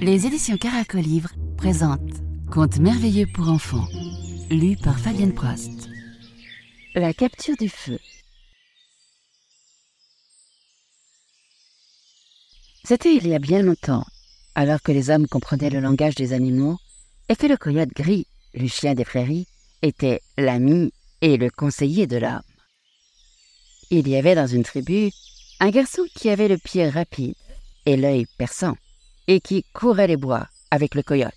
Les éditions Caracolivre présentent Contes merveilleux pour enfants, lu par Fabienne Prost. La capture du feu. C'était il y a bien longtemps, alors que les hommes comprenaient le langage des animaux, et que le coyote gris, le chien des prairies, était l'ami et le conseiller de l'homme. Il y avait dans une tribu un garçon qui avait le pied rapide et l'œil perçant, et qui courait les bois avec le coyote.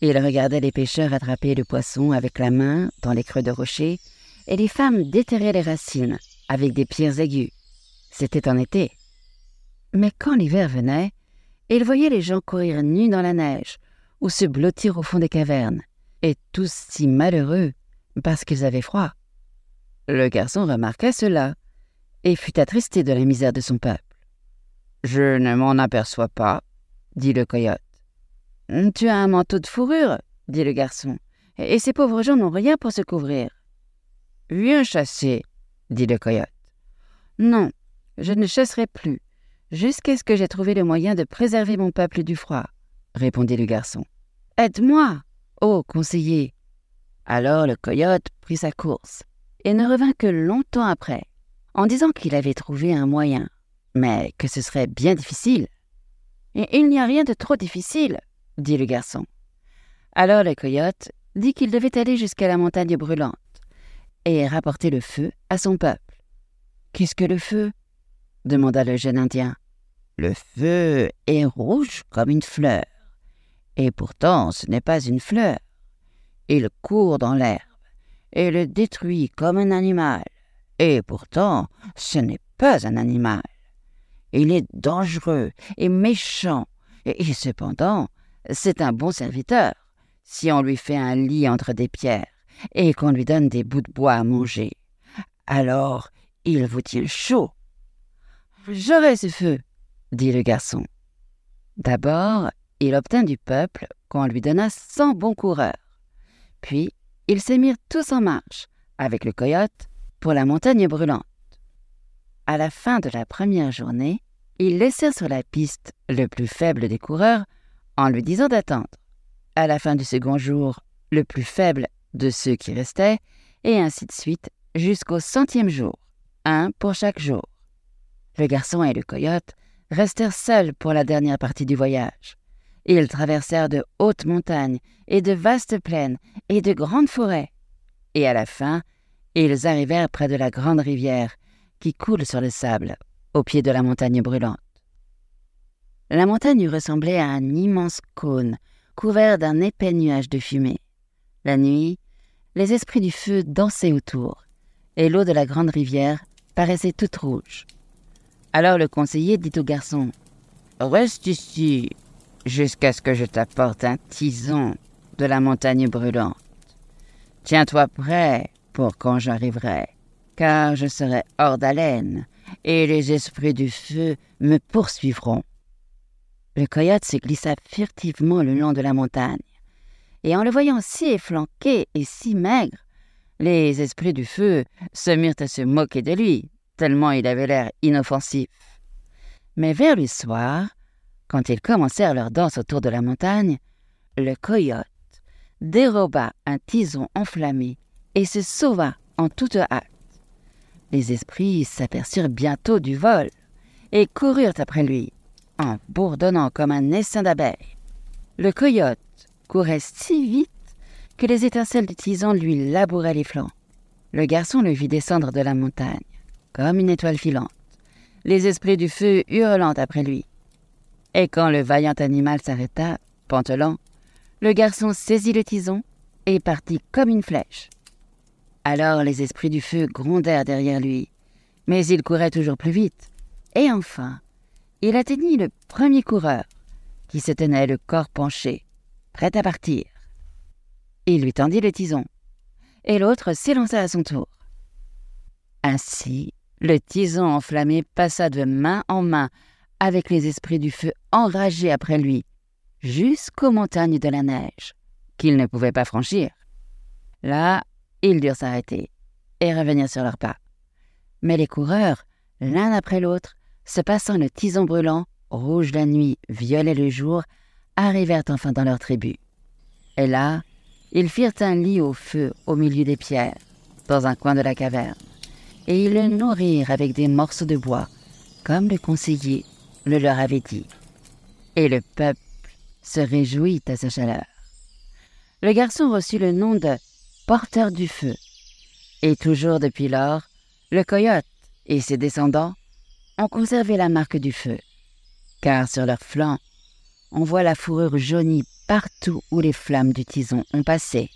Il regardait les pêcheurs attraper le poisson avec la main dans les creux de rochers, et les femmes déterrer les racines avec des pierres aiguës. C'était en été. Mais quand l'hiver venait, il voyait les gens courir nus dans la neige ou se blottir au fond des cavernes, et tous si malheureux parce qu'ils avaient froid. Le garçon remarqua cela et fut attristé de la misère de son peuple. Je ne m'en aperçois pas, dit le coyote. Tu as un manteau de fourrure, dit le garçon, et ces pauvres gens n'ont rien pour se couvrir. Viens chasser, dit le coyote. Non, je ne chasserai plus, jusqu'à ce que j'aie trouvé le moyen de préserver mon peuple du froid, répondit le garçon. Aide-moi, ô conseiller. Alors le coyote prit sa course et ne revint que longtemps après, en disant qu'il avait trouvé un moyen, mais que ce serait bien difficile. Il n'y a rien de trop difficile, dit le garçon. Alors le coyote dit qu'il devait aller jusqu'à la montagne brûlante et rapporter le feu à son peuple. Qu'est-ce que le feu? demanda le jeune Indien. Le feu est rouge comme une fleur. Et pourtant ce n'est pas une fleur. Il court dans l'herbe et le détruit comme un animal. Et pourtant ce n'est pas un animal. Il est dangereux et méchant, et, cependant c'est un bon serviteur si on lui fait un lit entre des pierres et qu'on lui donne des bouts de bois à manger. Alors il vous tient chaud? J'aurai ce feu, dit le garçon. D'abord, il obtint du peuple qu'on lui donna cent bons coureurs. Puis, ils se mirent tous en marche, avec le coyote, pour la montagne brûlante. À la fin de la première journée, ils laissèrent sur la piste le plus faible des coureurs en lui disant d'attendre. À la fin du second jour, le plus faible de ceux qui restaient, et ainsi de suite jusqu'au centième jour, un pour chaque jour. Le garçon et le coyote restèrent seuls pour la dernière partie du voyage. Ils traversèrent de hautes montagnes et de vastes plaines et de grandes forêts. Et à la fin, ils arrivèrent près de la grande rivière qui coule sur le sable, au pied de la montagne brûlante. La montagne ressemblait à un immense cône couvert d'un épais nuage de fumée. La nuit, les esprits du feu dansaient autour, et l'eau de la grande rivière paraissait toute rouge. Alors le conseiller dit au garçon Reste ici jusqu'à ce que je t'apporte un tison de la montagne brûlante. Tiens-toi prêt pour quand j'arriverai, car je serai hors d'haleine et les esprits du feu me poursuivront. Le coyote se glissa furtivement le long de la montagne, et en le voyant si efflanqué et si maigre, les esprits du feu se mirent à se moquer de lui, tellement il avait l'air inoffensif. Mais vers le soir, quand ils commencèrent leur danse autour de la montagne, le coyote déroba un tison enflammé et se sauva en toute hâte. Les esprits s'aperçurent bientôt du vol et coururent après lui, en bourdonnant comme un essaim d'abeilles. Le coyote courait si vite que les étincelles du tison lui labouraient les flancs. Le garçon le vit descendre de la montagne comme une étoile filante, les esprits du feu hurlant après lui. Et quand le vaillant animal s'arrêta, pantelant, le garçon saisit le tison et partit comme une flèche. Alors les esprits du feu grondèrent derrière lui, mais il courait toujours plus vite. Et enfin, il atteignit le premier coureur, qui se tenait le corps penché, prêt à partir. Il lui tendit le tison, et l'autre s'élança à son tour. Ainsi, le tison enflammé passa de main en main avec les esprits du feu enragés après lui, jusqu'aux montagnes de la neige, qu'ils ne pouvaient pas franchir. Là, ils durent s'arrêter et revenir sur leurs pas. Mais les coureurs l'un après l'autre, se passant le tison brûlant, rouge la nuit, violet le jour, arrivèrent enfin dans leur tribu. Et là, ils firent un lit au feu au milieu des pierres, dans un coin de la caverne, et ils le nourrirent avec des morceaux de bois, comme le conseiller le leur avait dit. Et le peuple se réjouit à sa chaleur. Le garçon reçut le nom de porteur du feu, et toujours depuis lors, le coyote et ses descendants ont conservé la marque du feu, car sur leurs flancs, on voit la fourrure jaunie partout où les flammes du tison ont passé.